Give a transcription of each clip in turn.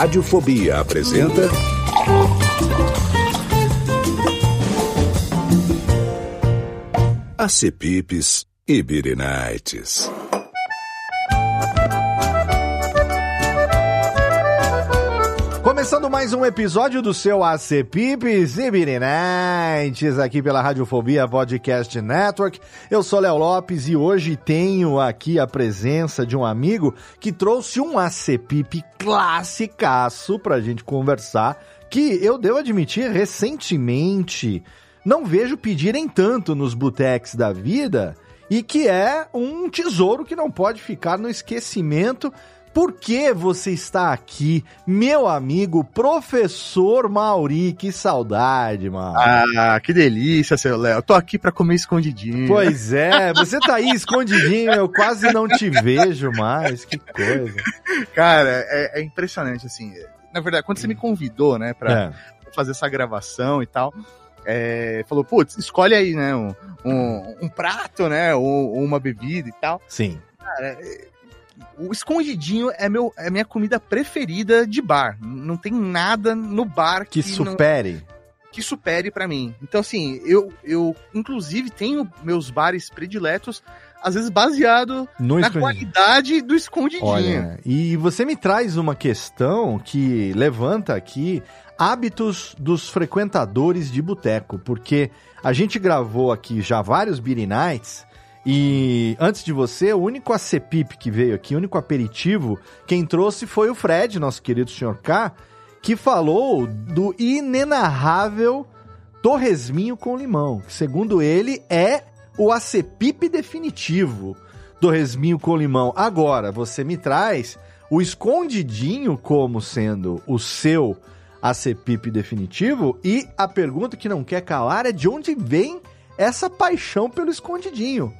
Radiofobia apresenta. Acepipes e Birinites. Começando mais um episódio do seu AC Pipes e Birinites aqui pela Radiofobia Podcast Network. Eu sou Léo Lopes e hoje tenho aqui a presença de um amigo que trouxe um AC Pipe classicaço pra gente conversar, que eu devo admitir recentemente não vejo pedirem tanto nos boteques da vida e que é um tesouro que não pode ficar no esquecimento por que você está aqui, meu amigo professor Mauri? Que saudade, mano. Ah, que delícia, seu Léo. Tô aqui para comer escondidinho. Pois é, você tá aí escondidinho, eu quase não te vejo mais. Que coisa. Cara, é, é impressionante, assim. Na verdade, quando você me convidou, né, pra é. fazer essa gravação e tal, é, falou, putz, escolhe aí, né, um, um, um prato, né, ou, ou, uma bebida e tal. Sim. Cara, o escondidinho é, meu, é minha comida preferida de bar. Não tem nada no bar que, que supere. Não, que supere para mim. Então, assim, eu, eu inclusive tenho meus bares prediletos, às vezes baseado no na qualidade do escondidinho. Olha, e você me traz uma questão que levanta aqui hábitos dos frequentadores de boteco, porque a gente gravou aqui já vários Beer Nights e antes de você, o único acepip que veio aqui, o único aperitivo, quem trouxe foi o Fred, nosso querido senhor K, que falou do inenarrável torresminho com limão. Que, segundo ele, é o acepip definitivo. Torresminho com limão. Agora, você me traz o escondidinho como sendo o seu acepip definitivo e a pergunta que não quer calar é de onde vem essa paixão pelo escondidinho.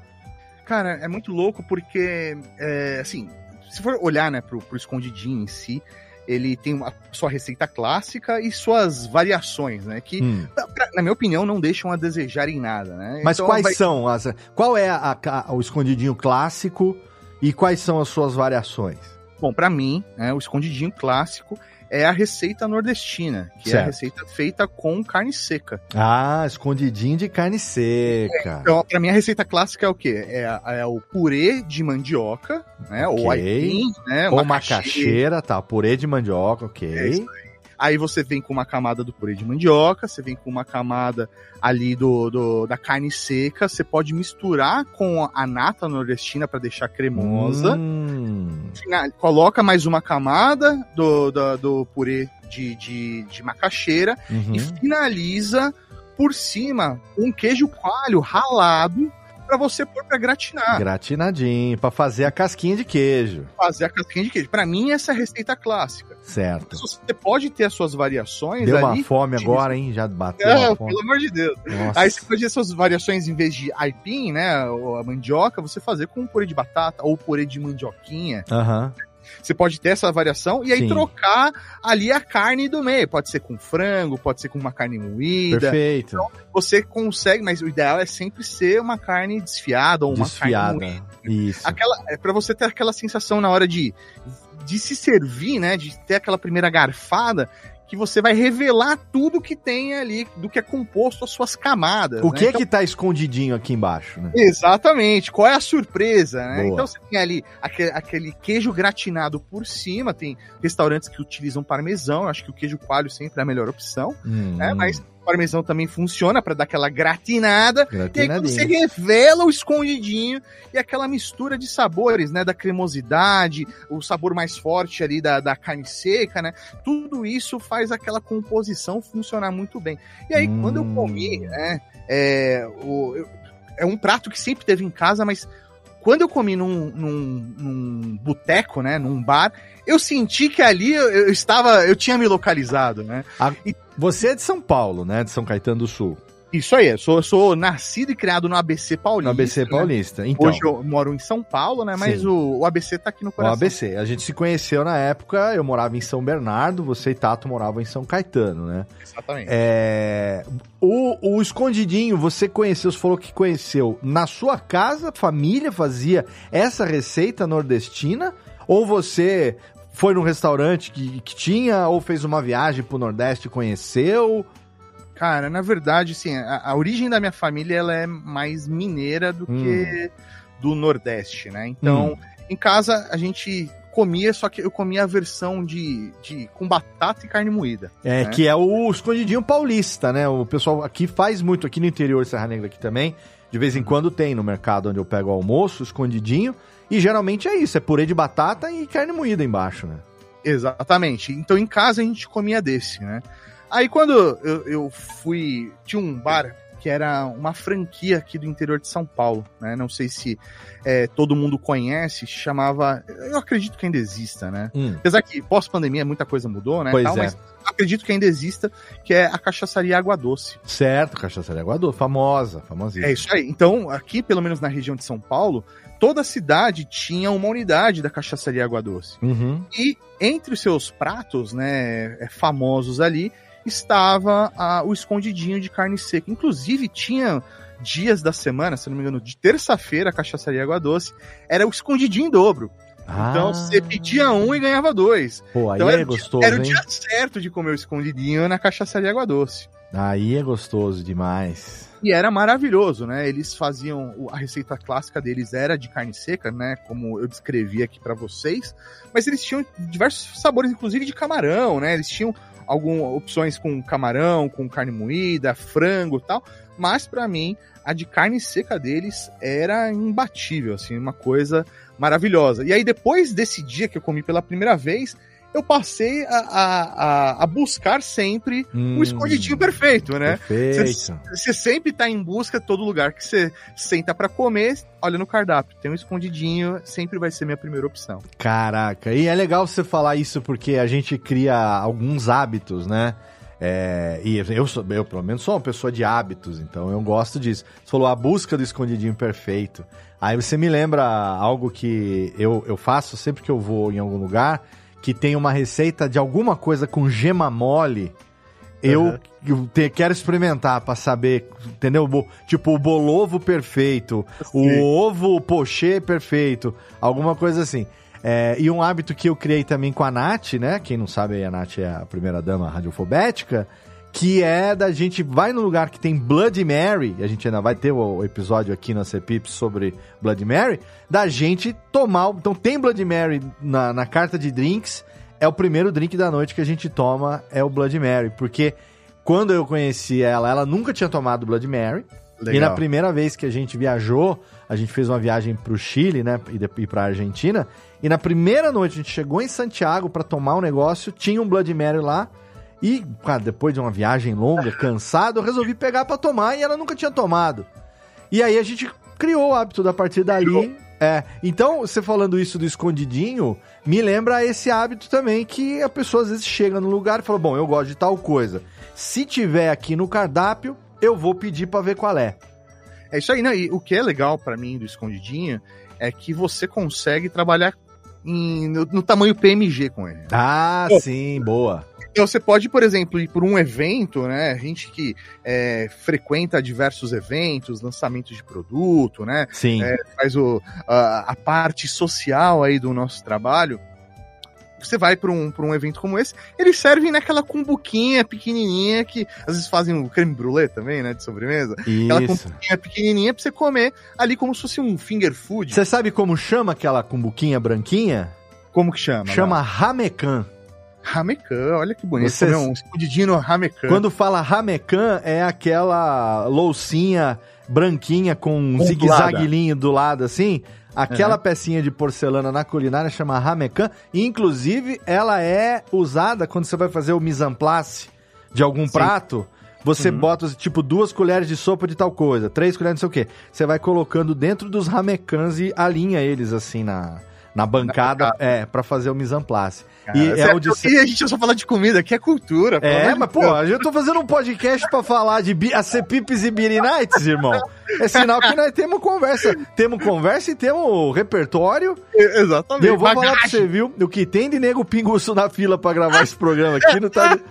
Cara, é muito louco porque, é, assim, se for olhar, né, pro, pro escondidinho em si, ele tem a sua receita clássica e suas variações, né? Que, hum. pra, na minha opinião, não deixam a desejar em nada, né? Mas então, quais vai... são as. Qual é a, a, o escondidinho clássico e quais são as suas variações? Bom, para mim, né, o escondidinho clássico é a receita nordestina, que certo. é a receita feita com carne seca. Ah, escondidinho de carne seca. É, então, pra mim, a receita clássica é o quê? É, é o purê de mandioca, né? Okay. Ou aipim, né? Ou macaxeira. tá. Purê de mandioca, ok. É isso aí. Aí você vem com uma camada do purê de mandioca, você vem com uma camada ali do, do da carne seca, você pode misturar com a nata nordestina para deixar cremosa. Hum. Coloca mais uma camada do, do, do purê de, de, de macaxeira uhum. e finaliza por cima um queijo coalho ralado para você pôr para gratinar. Gratinadinho, para fazer a casquinha de queijo. Fazer a casquinha de queijo. Para mim, essa é a receita clássica. Certo. Você pode ter as suas variações. Deu uma fome agora, hein? Já bateu. É, pelo amor de Deus. Nossa. Aí você pode ter suas variações em vez de aipim, né? Ou a mandioca, você fazer com purê de batata ou purê de mandioquinha. Aham. Uhum. Você pode ter essa variação e aí Sim. trocar ali a carne do meio. Pode ser com frango, pode ser com uma carne moída. Perfeito. Então, você consegue, mas o ideal é sempre ser uma carne desfiada ou uma desfiada. carne moída. Isso. Aquela, é para você ter aquela sensação na hora de de se servir, né, de ter aquela primeira garfada, que você vai revelar tudo que tem ali, do que é composto as suas camadas. O né? que é então, que tá escondidinho aqui embaixo, né? Exatamente. Qual é a surpresa, né? Boa. Então você tem ali aquele, aquele, queijo gratinado por cima, tem restaurantes que utilizam parmesão, acho que o queijo coalho sempre é a melhor opção, hum. né? Mas parmesão também funciona para dar aquela gratinada. E aí quando você revela o escondidinho e aquela mistura de sabores, né? Da cremosidade, o sabor mais forte ali da, da carne seca, né? Tudo isso faz aquela composição funcionar muito bem. E aí, hum. quando eu comi, hum. né? É, o, eu, é um prato que sempre teve em casa, mas quando eu comi num, num, num boteco, né, num bar, eu senti que ali eu, eu estava, eu tinha me localizado, né? A, e, você é de São Paulo, né, de São Caetano do Sul. Isso aí, eu sou, sou nascido e criado no ABC Paulista. No ABC né? Paulista, então. Hoje eu moro em São Paulo, né? Mas o, o, ABC tá aqui no coração. O ABC. A gente se conheceu na época, eu morava em São Bernardo, você e Tato moravam em São Caetano, né? Exatamente. É, o, o Escondidinho, você conheceu, você falou que conheceu na sua casa, família fazia essa receita nordestina? Ou você foi num restaurante que, que tinha, ou fez uma viagem pro Nordeste e conheceu? Cara, na verdade, assim, a, a, origem da minha família ela é mais mineira do hum. que do Nordeste, né? Então, hum. em casa a gente comia, só que eu comia a versão de, de com batata e carne moída. É, né? que é o escondidinho paulista, né? O pessoal aqui faz muito, aqui no interior de Serra Negra aqui também. De vez em uhum. quando tem no mercado onde eu pego o almoço, escondidinho. E geralmente é isso, é purê de batata e carne moída embaixo, né? Exatamente. Então em casa a gente comia desse, né? Aí quando eu, eu fui. Tinha um bar que era uma franquia aqui do interior de São Paulo, né? Não sei se é, todo mundo conhece, chamava. Eu acredito que ainda exista, né? Hum. Apesar que pós-pandemia muita coisa mudou, né? Pois tal, é. Mas acredito que ainda exista, que é a cachaçaria Água Doce. Certo, cachaçaria Água Doce, famosa, famosíssima. É isso aí. Então, aqui, pelo menos na região de São Paulo, toda a cidade tinha uma unidade da cachaçaria Água Doce. Uhum. E entre os seus pratos, né, é, famosos ali, estava a, o escondidinho de carne seca. Inclusive, tinha dias da semana, se não me engano, de terça-feira, a cachaçaria Água Doce, era o escondidinho em dobro. Ah. Então você pedia um e ganhava dois. Pô, aí então, é era, gostoso. Era hein? o dia certo de comer o escondidinho na cachaçaria Água Doce. Aí é gostoso demais. E era maravilhoso, né? Eles faziam a receita clássica deles era de carne seca, né? Como eu descrevi aqui para vocês, mas eles tinham diversos sabores, inclusive de camarão, né? Eles tinham algumas opções com camarão, com carne moída, frango, tal. Mas para mim a de carne seca deles era imbatível, assim, uma coisa maravilhosa. E aí depois desse dia que eu comi pela primeira vez, eu passei a, a, a buscar sempre hum, o escondidinho perfeito, né? Perfeito. Você sempre tá em busca todo lugar que você senta para comer, olha no cardápio, tem um escondidinho, sempre vai ser minha primeira opção. Caraca, e é legal você falar isso porque a gente cria alguns hábitos, né? É, e eu, sou, eu, pelo menos, sou uma pessoa de hábitos, então eu gosto disso. Você falou a busca do escondidinho perfeito. Aí você me lembra algo que eu, eu faço sempre que eu vou em algum lugar que tem uma receita de alguma coisa com gema mole, eu, uhum. te, quero experimentar para saber, entendeu? Tipo, o bolovo perfeito, Sim. o ovo pochê perfeito, alguma coisa assim. É, e um hábito que eu criei também com a Nath, né? Quem não sabe, a Nath é a primeira dama radiofobética que é da gente vai no lugar que tem Blood Mary, a gente ainda vai ter o episódio aqui na CPIP sobre Blood Mary, da gente tomar, então tem Blood Mary na, na carta de drinks, é o primeiro drink da noite que a gente toma, é o Blood Mary, porque quando eu conheci ela, ela nunca tinha tomado Blood Mary, Legal. e na primeira vez que a gente viajou, a gente fez uma viagem pro Chile, né, e, e pra Argentina, e na primeira noite a gente chegou em Santiago para tomar um negócio, tinha um Blood Mary lá, e, cara, depois de uma viagem longa, cansado, eu resolvi pegar para tomar e ela nunca tinha tomado. E aí a gente criou o hábito da partir dali. É, então, você falando isso do escondidinho, me lembra esse hábito também que a pessoa às vezes chega no lugar e fala: Bom, eu gosto de tal coisa. Se tiver aqui no cardápio, eu vou pedir para ver qual é. É isso aí, né? E o que é legal para mim do escondidinho é que você consegue trabalhar em, no, no, tamanho PMG com ele. Ah, Pô, sim, boa. Então você pode, por exemplo, ir por um evento, né? Gente que é, frequenta diversos eventos, lançamentos de produto, né? Sim. É, faz o, a, a, parte social aí do nosso trabalho. Você vai para um, um evento como esse, eles servem naquela cumbuquinha pequenininha que às vezes fazem o creme brulee também, né? De sobremesa. Isso. Aquela cumbuquinha pequenininha para você comer ali como se fosse um finger food. Você sabe como chama aquela cumbuquinha branquinha? Como que chama? Chama ramecan. Ramecan, olha que bonito. Você- um escondidinho no Ramecan. Quando fala ramecan, é aquela loucinha branquinha com um Ondulada. zigue-zaguelinho do lado assim. Aquela pecinha de porcelana na culinária chama ramecan. E, inclusive, ela é usada quando você vai fazer o mise en place de algum Sim. prato. Você Uhum. bota, tipo, duas colheres de sopa de tal coisa, três colheres de não sei o quê. Você vai colocando dentro dos ramecãs e alinha eles, assim, na, na bancada, bancada. é, pra fazer o mise en place. Cara, e é onde aqui a gente só fala de comida, aqui é cultura. é, de mas, pô, Deus. eu tô fazendo um podcast pra falar de bi- acepipes e Beer Nights, irmão. É sinal que nós temos conversa. Temos conversa e temos repertório. Exatamente. Eu vou falar pra você, viu? O que tem de nego pinguço na fila pra gravar esse programa aqui não tá de,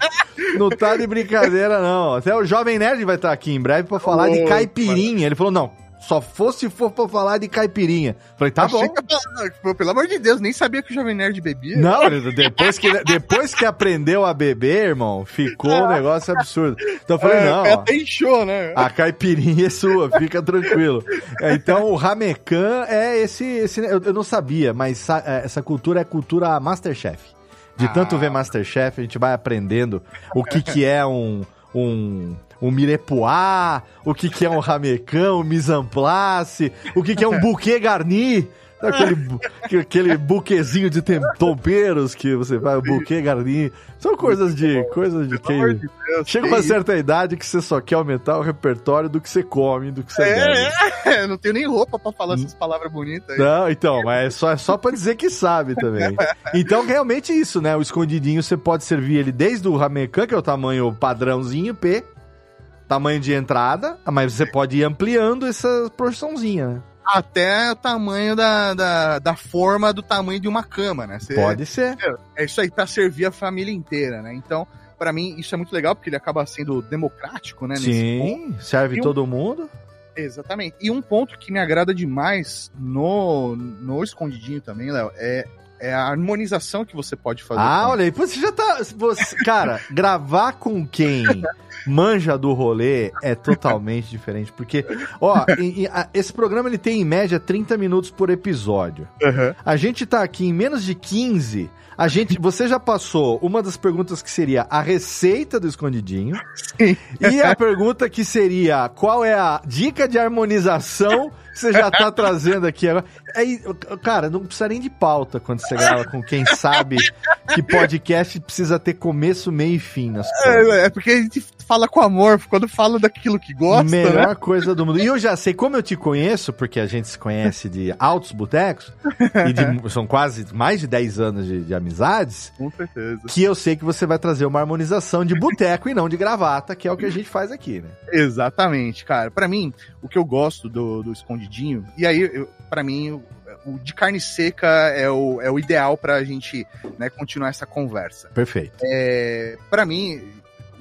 não tá de brincadeira, não. Até o Jovem Nerd vai estar aqui em breve pra falar de Ô, caipirinha. Ele falou, não, só fosse se for pra falar de caipirinha. Falei, tá Achei bom. que pô, Pelo amor de Deus, nem sabia que o Jovem Nerd bebia. Não, depois que, depois que aprendeu a beber, irmão, ficou um negócio absurdo. Então eu falei, É, não, é até inchou, né? a caipirinha é sua, fica tranquilo. É, então o ramecan é esse, esse eu, eu não sabia, mas é, essa cultura é cultura Masterchef. De Ah. tanto ver Masterchef, a gente vai aprendendo o que que é um um um mirepoix, o que que é um ramecan, um mise en place, o que que é um bouquet garni, aquele, aquele buquezinho de temperos que você faz, o bouquet garni. São coisas de coisas de quem de Deus. Chega que uma isso? certa idade que você só quer aumentar o repertório do que você come, do que você bebe. É, é, não tenho nem roupa pra falar essas palavras bonitas aí. Não, então, mas é só, é só pra dizer que sabe também. Então, realmente isso, né? O escondidinho você pode servir ele desde o ramecan, que é o tamanho padrãozinho, P, tamanho de entrada, mas você pode ir ampliando essa porçãozinha, né? Até o tamanho da, da, da forma do tamanho de uma cama, né? Você- Pode ser. É isso aí, pra servir a família inteira, né? Então, pra mim, isso é muito legal, porque ele acaba sendo democrático, né? Sim, serve E um- todo mundo. Exatamente. E um ponto que me agrada demais no, no escondidinho também, Léo, é, é a harmonização que você pode fazer. Ah, com- olha aí, você já tá. Você, cara, gravar com quem manja do rolê é totalmente diferente. Porque, ó, em- em- a- esse programa ele tem em média 30 minutos por episódio. Aham. A gente tá aqui em menos de 15. A gente, você já passou uma das perguntas que seria a receita do escondidinho. Sim. E a pergunta que seria qual é a dica de harmonização você já tá trazendo aqui agora. Aí, cara, não precisa nem de pauta quando você grava com quem sabe que podcast precisa ter começo, meio e fim nas coisas. É, é porque a gente fala com amor, quando fala daquilo que gosta, Melhor né? coisa do mundo. E eu já sei, como eu te conheço, porque a gente se conhece de altos botecos, e de- são quase mais de 10 anos de, de amizades, Com certeza. que eu sei que você vai trazer uma harmonização de boteco e não de gravata, que é o que a gente faz aqui, né? Exatamente, cara. Pra mim, o que eu gosto do, do escondidinho, e aí, pra mim, o, de carne seca é o, é o ideal pra gente né, continuar essa conversa. Perfeito. É, para mim,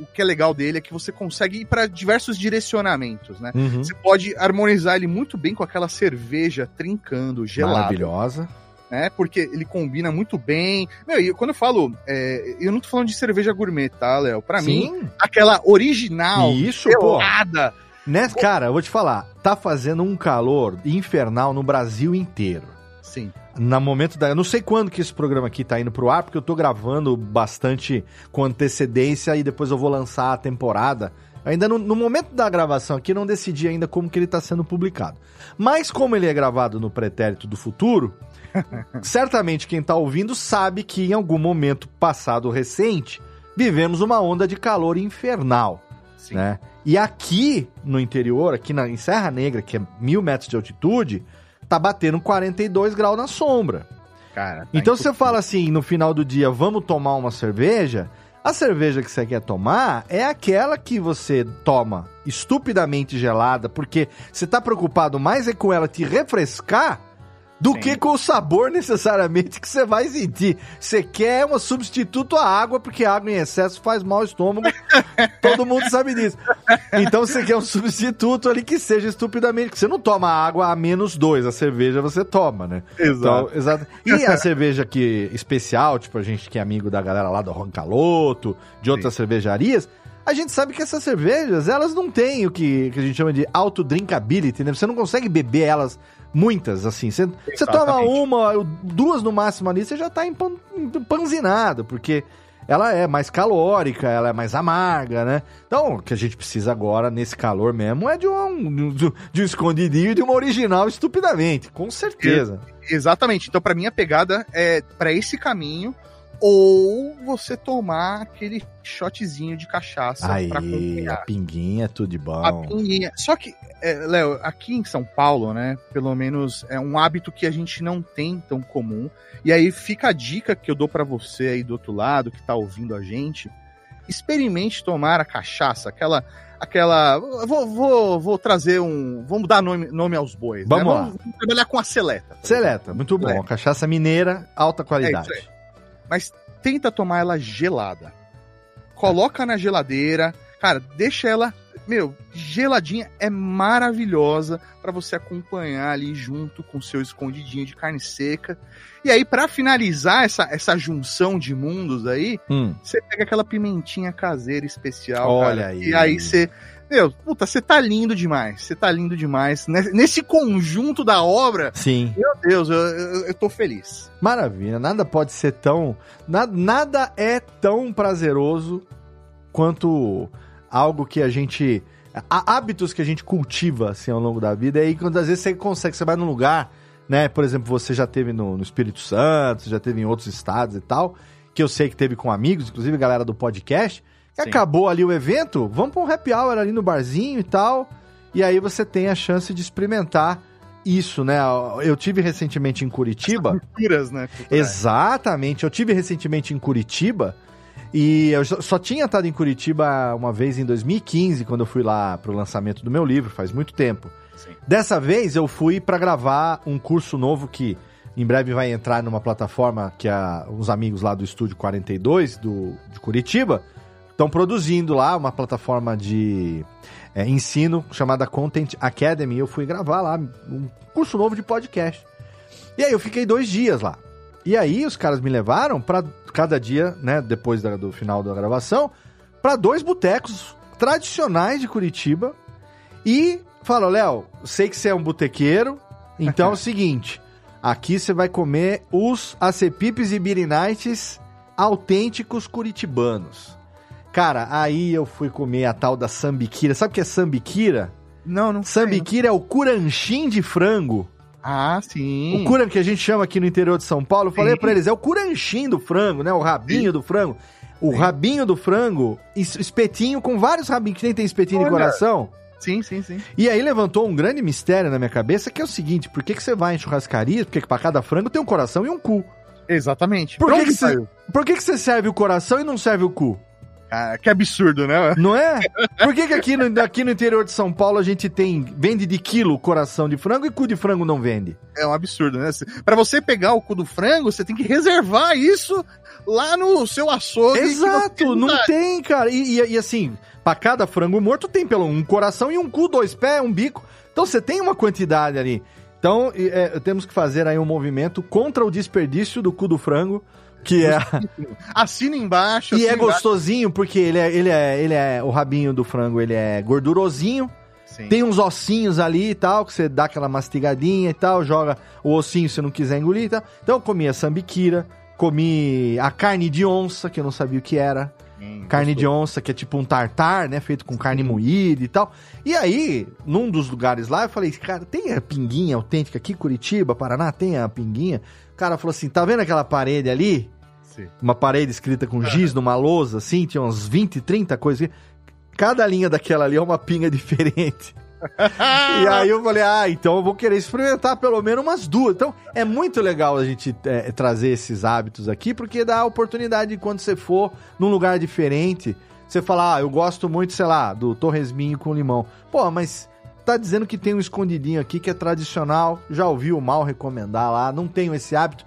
o que é legal dele é que você consegue ir pra diversos direcionamentos, né? Uhum. Você pode harmonizar ele muito bem com aquela cerveja trincando, gelada, Maravilhosa. né? Porque ele combina muito bem. Meu, e quando eu falo, é, eu não tô falando de cerveja gourmet, tá, Léo? Pra mim, Sim. aquela original, Isso, pô. gelada, Né, cara, eu vou te falar, tá fazendo um calor infernal no Brasil inteiro. sim. No momento da. Eu não sei quando que esse programa aqui tá indo pro ar, porque eu tô gravando bastante com antecedência e depois eu vou lançar a temporada. Ainda no, no momento da gravação aqui, não decidi ainda como que ele tá sendo publicado. Mas como ele é gravado no pretérito do futuro, certamente quem tá ouvindo sabe que em algum momento passado recente, vivemos uma onda de calor infernal Sim. né? E aqui no interior, aqui na, em Serra Negra, que é mil metros de altitude, tá batendo 42 graus na sombra. Cara, tá então você fala assim, no final do dia, vamos tomar uma cerveja. A cerveja que você quer tomar é aquela que você toma estupidamente gelada, porque você tá preocupado mais é com ela te refrescar do Sim. que com o sabor necessariamente que você vai sentir. Você quer um substituto à água, porque água em excesso faz mal ao estômago. Todo mundo sabe disso. Então você quer um substituto ali que seja estupidamente. Que você não toma água a menos dois, a cerveja você toma, né? Exato. Então, exato. E a cerveja que especial, tipo a gente que é amigo da galera lá do Roncaloto, de outras cervejarias, a gente sabe que essas cervejas, elas não têm o que, que a gente chama de auto-drinkability, né? Você não consegue beber elas muitas, assim. Você, toma uma, duas no máximo ali, você já tá empan, empanzinado, porque ela é mais calórica, ela é mais amarga, né? Então, o que a gente precisa agora, nesse calor mesmo, é de um, de um escondidinho de uma original estupidamente, com certeza. Exatamente. Então, para mim, a pegada é para esse caminho ou você tomar aquele shotzinho de cachaça Aí, pra acompanhar. a pinguinha, é tudo de bom. A pinguinha. Só que, é, Léo, aqui em São Paulo, né, pelo menos é um hábito que a gente não tem tão comum. E aí fica a dica que eu dou para você aí do outro lado, que tá ouvindo a gente. Experimente tomar a cachaça, aquela aquela. Vou, vou, vou trazer um. Vamos dar nome, nome aos bois. Vamos né? lá. Vamos trabalhar com a seleta. Seleta, muito bom. É. Cachaça mineira, alta qualidade. É Mas tenta tomar ela gelada. Coloca na geladeira. Cara, deixa ela meu, geladinha é maravilhosa para você acompanhar ali junto com seu escondidinho de carne seca. E aí, para finalizar essa, essa junção de mundos aí, hum. você pega aquela pimentinha caseira especial. Olha cara, aí. E aí você. Meu, puta, você tá lindo demais. Você tá lindo demais. Nesse conjunto da obra. Sim. Meu Deus, eu, eu, eu tô feliz. Maravilha. Nada pode ser tão. Nada, nada é tão prazeroso quanto algo que a gente. Há hábitos que a gente cultiva assim ao longo da vida, e aí quando às vezes você consegue, você vai num lugar, né? Por exemplo, você já teve no, no Espírito Santo, já teve em outros estados e tal, que eu sei que teve com amigos, inclusive galera do podcast. Acabou ali o evento, vamos pra um happy hour ali no barzinho e tal, e aí você tem a chance de experimentar isso, né? Eu tive recentemente em Curitiba. culturas, né? Exatamente. Eu tive recentemente em Curitiba e eu só tinha estado em Curitiba uma vez em 2015, quando eu fui lá pro lançamento do meu livro, faz muito tempo. Sim. Dessa vez eu fui para gravar um curso novo que em breve vai entrar numa plataforma que a, os amigos lá do Estúdio 42 do, de Curitiba estão produzindo lá, uma plataforma de é, ensino chamada Content Academy. Eu fui gravar lá um curso novo de podcast. E aí eu fiquei dois dias lá. E aí os caras me levaram para cada dia, né, depois da, do final da gravação, para dois botecos tradicionais de Curitiba e falaram, Léo, sei que você é um botequeiro, então é o seguinte, aqui você vai comer os acepipes e birinites autênticos curitibanos. Cara, aí eu fui comer a tal da sambiquira. Sabe o que é sambiquira? Não, não Sambiquira é o curanchim de frango ah, sim. O curan que a gente chama aqui no interior de São Paulo, eu falei para eles, é o curanchim do frango, né? O rabinho sim. do frango. O sim. rabinho do frango, espetinho com vários rabinhos, que nem tem espetinho Olha. de coração. Sim, sim, sim. E aí levantou um grande mistério na minha cabeça, que é o seguinte, por que, que você vai em churrascaria, porque que pra cada frango tem um coração e um cu? Exatamente. Por que, que, você, por que, que você serve o coração e não serve o cu? Ah, que absurdo, né? Não é? Por que, que aqui, no, aqui no interior de São Paulo a gente tem. Vende de quilo coração de frango e cu de frango não vende? É um absurdo, né? Para você pegar o cu do frango, você tem que reservar isso lá no seu açougue. Exato, não dá. tem, cara. E, e, e assim, para cada frango morto tem pelo um coração e um cu, dois pés, um bico. Então você tem uma quantidade ali. Então é, temos que fazer aí um movimento contra o desperdício do cu do frango que é. Assina embaixo. E é gostosinho, porque ele é, ele é, ele é. O rabinho do frango, ele é gordurosinho. Sim. Tem uns ossinhos ali e tal, que você dá aquela mastigadinha e tal, joga o ossinho se não quiser engolir e tal. Então eu comi a sambiquira, comi a carne de onça, que eu não sabia o que era. Hum, carne gostou. de onça, que é tipo um tartar, né? Feito com carne moída e tal. E aí, num dos lugares lá, eu falei, cara, tem a pinguinha autêntica aqui, Curitiba, Paraná, tem a pinguinha? O cara falou assim, tá vendo aquela parede ali? Uma parede escrita com giz numa lousa, assim, tinha uns 20, 30 coisas. Cada linha daquela ali é uma pinga diferente. e aí eu falei, ah, então eu vou querer experimentar pelo menos umas duas. Então é muito legal a gente é, trazer esses hábitos aqui, porque dá a oportunidade de quando você for num lugar diferente, você falar, ah, eu gosto muito, sei lá, do torresminho com limão. Pô, mas tá dizendo que tem um escondidinho aqui que é tradicional, já ouviu mal recomendar lá, não tenho esse hábito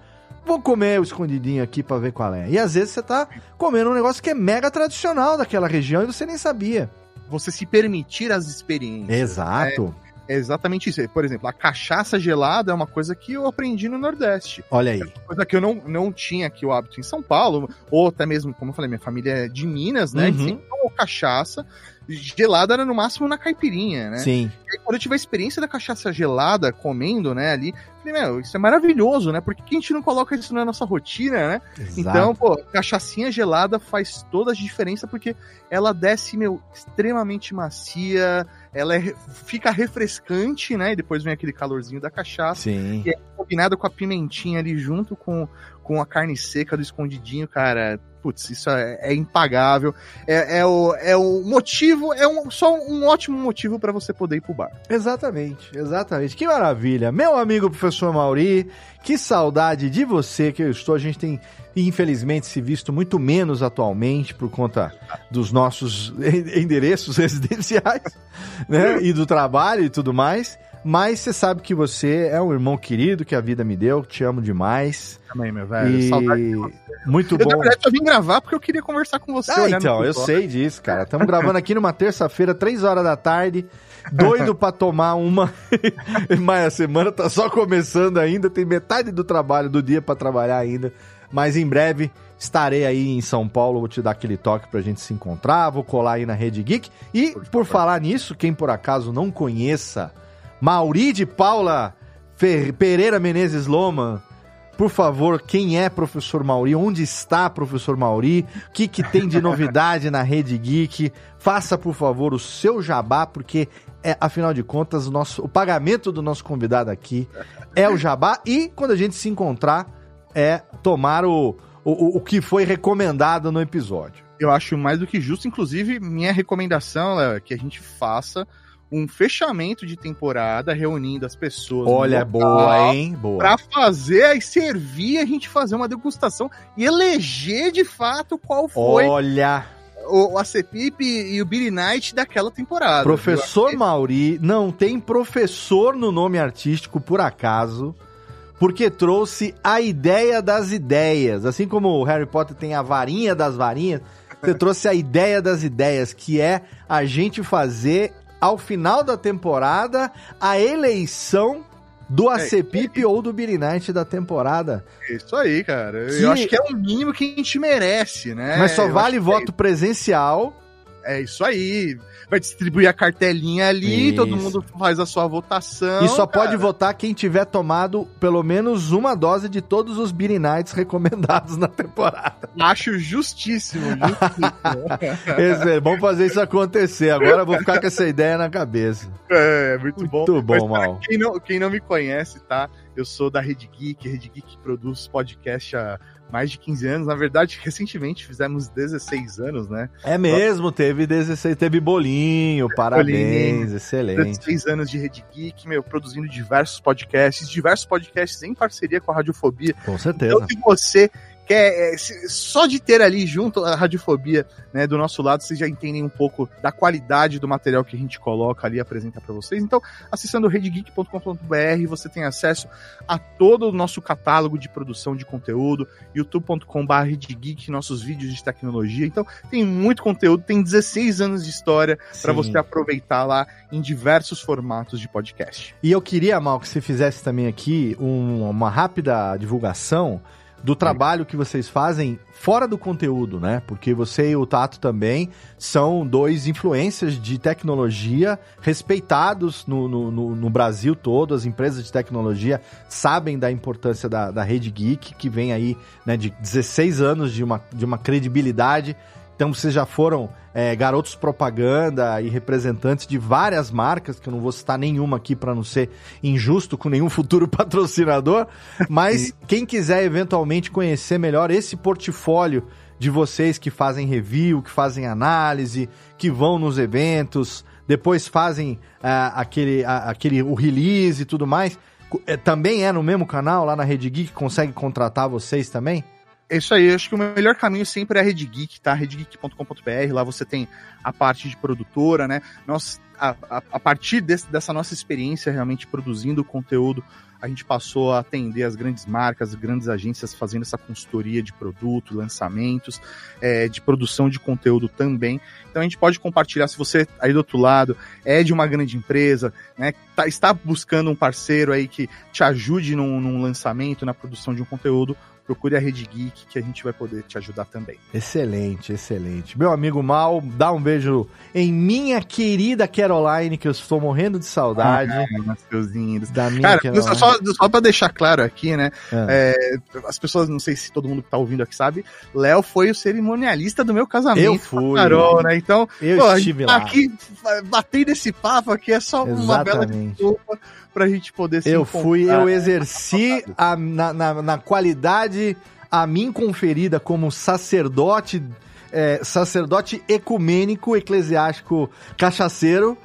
vou comer o escondidinho aqui para ver qual é. E às vezes você tá comendo um negócio que é mega tradicional daquela região e você nem sabia. Você se permitir as experiências. Exato. É, é exatamente isso. Por exemplo, a cachaça gelada é uma coisa que eu aprendi no Nordeste. Olha aí. É coisa que eu não, não tinha aqui o hábito em São Paulo, ou até mesmo, como eu falei, minha família é de Minas, né? Uhum. sempre tomou cachaça. gelada era no máximo na caipirinha, né? Sim. E aí, quando eu tive a experiência da cachaça gelada, comendo, né, ali, falei, meu, isso é maravilhoso, né? Por que a gente não coloca isso na nossa rotina, né? Exato. Então, pô, cachaçinha gelada faz toda a diferença porque ela desce, meu, extremamente macia, ela é, fica refrescante, né? E depois vem aquele calorzinho da cachaça. Sim. E é combinado com a pimentinha ali junto com, com a carne seca do escondidinho, cara. Putz, isso é, é impagável. É, é, o, é o motivo, é um, só um ótimo motivo para você poder ir pro bar. Exatamente, exatamente. Que maravilha. Meu amigo professor Mauri, que saudade de você que eu estou. A gente tem, infelizmente, se visto muito menos atualmente por conta dos nossos endereços residenciais, né? E do trabalho e tudo mais. Mas você sabe que você é um irmão querido que a vida me deu, te amo demais. Também, meu velho. E... Saudade de você. Muito Eu, bom. na verdade, só vim gravar porque eu queria conversar com você. Ah, então, eu sei disso, cara. Estamos gravando aqui numa terça-feira, três horas da tarde. Doido pra tomar uma. Mas a semana tá só começando ainda, tem metade do trabalho, do dia pra trabalhar ainda. Mas em breve estarei aí em São Paulo, vou te dar aquele toque pra gente se encontrar, vou colar aí na Rede Geek. E por falar nisso, quem por acaso não conheça, Mauri de Paula Fer- Pereira Menezes Loma, por favor, quem é professor Mauri? Onde está professor Mauri? O que, que tem de novidade na Rede Geek? Faça, por favor, o seu jabá, porque, é, afinal de contas, o, nosso, o pagamento do nosso convidado aqui é o jabá. E quando a gente se encontrar, é tomar o, o, o que foi recomendado no episódio. Eu acho mais do que justo. Inclusive, minha recomendação Léo, é que a gente faça um fechamento de temporada reunindo as pessoas. Olha, boa, hein? Boa. Pra fazer e servir, a gente fazer uma degustação e eleger de fato qual foi Olha, o, a Cepip e o Billy Knight daquela temporada. Professor? Mauri não tem professor no nome artístico por acaso, porque trouxe a ideia das ideias. Assim como o Harry Potter tem a varinha das varinhas, você trouxe a ideia das ideias, que é a gente fazer, ao final da temporada, a eleição do ACPIP ou do Billy Knight da temporada. Isso aí, cara. Que- Eu acho que é o mínimo que a gente merece, né? Mas só Eu vale voto presencial. É, isso aí. Vai distribuir a cartelinha ali, Isso. todo mundo faz a sua votação. E só cara. pode votar quem tiver tomado pelo menos uma dose de todos os Beanie Nights recomendados na temporada. Acho justíssimo, justíssimo. Esse é, vamos fazer isso acontecer. Agora eu vou ficar com essa ideia na cabeça. é, muito bom. Muito bom, Mas, Mal. Quem não, quem não me conhece, tá? Eu sou da Rede Geek, Rede Geek produz podcast há mais de 15 anos. Na verdade, recentemente fizemos 16 anos, né? É mesmo, teve 16, teve bolinho, parabéns, Bolinho. excelente. 16 anos de Rede Geek, meu, produzindo diversos podcasts, diversos podcasts em parceria com a Radiofobia. Com certeza. Então, se você quer, é, se- só de ter ali junto a Radiofobia, né, do nosso lado, vocês já entendem um pouco da qualidade do material que a gente coloca ali e apresenta para vocês. Então, acessando redgeek.com.br, você tem acesso a todo o nosso catálogo de produção de conteúdo, youtube.com.br nossos vídeos de tecnologia. Então, tem muito conteúdo, tem 16 anos de história para você aproveitar lá em diversos formatos de podcast. E eu queria, Mal, que você fizesse também aqui um- uma rápida divulgação do trabalho que vocês fazem fora do conteúdo, né? Porque você e o Tato também são dois influencers de tecnologia respeitados no, no, no- no Brasil todo. As empresas de tecnologia sabem da importância da, da Rede Geek, que vem aí né, de 16 anos de uma, de uma credibilidade. Então vocês já foram é, garotos propaganda e representantes de várias marcas, que eu não vou citar nenhuma aqui para não ser injusto com nenhum futuro patrocinador, mas quem quiser eventualmente conhecer melhor esse portfólio de vocês que fazem review, que fazem análise, que vão nos eventos, depois fazem ah, aquele, ah, aquele o release e tudo mais, é, também é no mesmo canal lá na Rede Geek, consegue contratar vocês também? É isso aí, acho que o melhor caminho sempre é a Rede Geek, tá? redgeek.com.br, lá você tem a parte de produtora, né? Nós, a, a, a partir desse- dessa nossa experiência realmente produzindo conteúdo, a gente passou a atender as grandes marcas, as grandes agências fazendo essa consultoria de produto, lançamentos, é, de produção de conteúdo também. Então a gente pode compartilhar, se você aí do outro lado é de uma grande empresa, né, tá, está buscando um parceiro aí que te ajude num, num lançamento, na produção de um conteúdo, procure a Rede Geek que a gente vai poder te ajudar também. Excelente, excelente. Meu amigo Mal, dá um beijo em minha querida Caroline, que eu estou morrendo de saudade. Ah, seus lindos. Da minha Cara, Caroline. só, só pra deixar claro aqui, né? Ah. é, as pessoas, não sei se todo mundo que tá ouvindo aqui sabe, Léo foi o cerimonialista do meu casamento. Eu fui. Carol, né? Então, Eu pô, estive lá. aqui batendo esse papo aqui, é só uma bela Exatamente. desculpa pra gente poder se Eu encontrar. fui, eu exerci a- na, na, na qualidade a mim conferida como sacerdote, é, sacerdote ecumênico, eclesiástico, cachaceiro,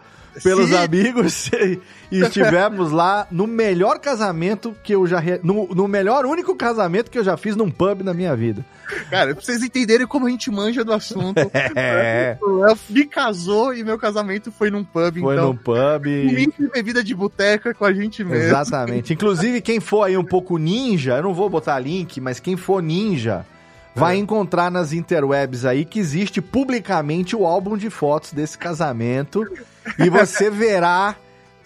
pelos Sim. amigos, e, estivemos lá no melhor casamento que eu já. re- No, no melhor único casamento que eu já fiz num pub na minha vida. Cara, pra vocês entenderem como a gente manja do assunto. É. O Léo me casou e meu casamento foi num pub, Foi então. num pub. De bebida de boteca com a gente mesmo. Exatamente. Inclusive, quem for aí um pouco ninja, eu não vou botar link, mas quem for ninja, vai encontrar nas interwebs aí que existe publicamente o álbum de fotos desse casamento. E você verá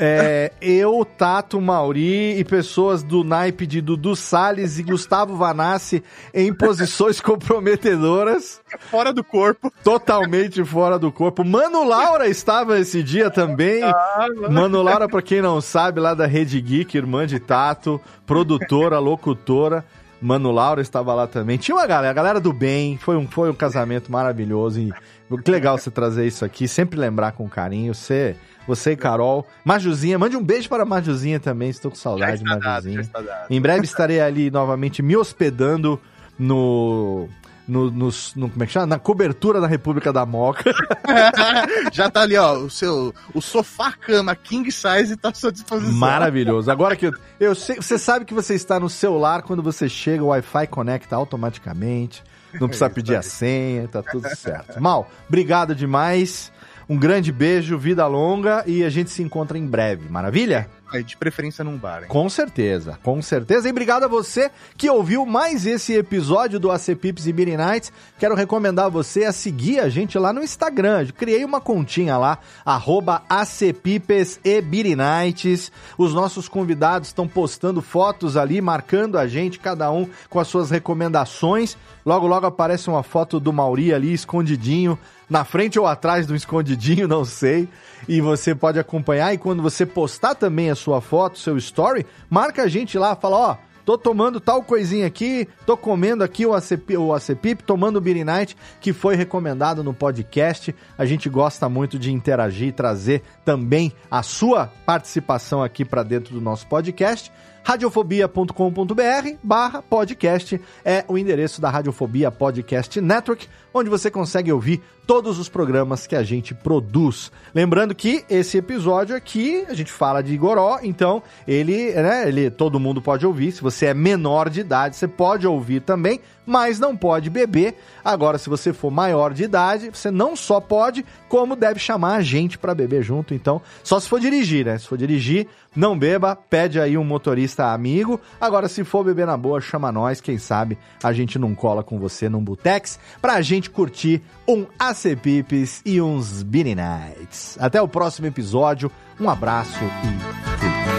é, eu, Tato, Mauri e pessoas do naipe de Dudu Salles e Gustavo Vanassi em posições comprometedoras, Fora do corpo. totalmente fora do corpo. Mano Laura estava esse dia também. Mano Laura, pra quem não sabe, lá da Rede Geek, irmã de Tato, produtora, locutora. Mano Laura estava lá também. Tinha uma galera, a galera do bem. Foi um, foi um casamento maravilhoso. E que legal você trazer isso aqui. Sempre lembrar com carinho. Você, você e Carol. Majuzinha, mande um beijo para a Majuzinha também. Estou com saudade de Majuzinha. dado. Em breve estarei ali novamente me hospedando no. No, nos- no- como é que chama? Na cobertura da República da Moca. Já tá ali, ó, o seu o sofá cama king size tá à sua disposição. Maravilhoso. Agora que eu, eu sei, você sabe que você está no celular quando você chega, o Wi-Fi conecta automaticamente. Não precisa isso pedir a senha, tá tudo certo. Mal, obrigado demais. Um grande beijo, vida longa e a gente se encontra em breve. Maravilha? De preferência num bar, hein? Com certeza, com certeza. E obrigado a você que ouviu mais esse episódio do AC Pips e Beer Nights. Quero recomendar a você a seguir a gente lá no Instagram. Eu criei uma continha lá, arroba ACPipes e Nights. Os nossos convidados estão postando fotos ali, marcando a gente, cada um com as suas recomendações. Logo, logo aparece uma foto do Mauri ali, escondidinho, na frente ou atrás do escondidinho, não sei. E você pode acompanhar. E quando você postar também a sua foto, seu story, marca a gente lá, fala: Ó, tô tomando tal coisinha aqui, tô comendo aqui o ACP, o ACPIP, tomando o Beer Night, que foi recomendado no podcast. A gente gosta muito de interagir, trazer também a sua participação aqui para dentro do nosso podcast radiofobia.com.br barra podcast é o endereço da Radiofobia Podcast Network, onde você consegue ouvir todos os programas que a gente produz. Lembrando que esse episódio aqui, a gente fala de Igoró, então ele, né, ele, todo mundo pode ouvir. Se você é menor de idade, você pode ouvir também, mas não pode beber. Agora, se você for maior de idade, você não só pode, como deve chamar a gente para beber junto. Então, só se for dirigir, né? Se for dirigir, não beba, pede aí um motorista amigo. Agora, se for beber na boa, chama nós, quem sabe a gente não cola com você num Butex pra gente curtir um AC e uns Beanie Nights. Até o próximo episódio, um abraço e fui.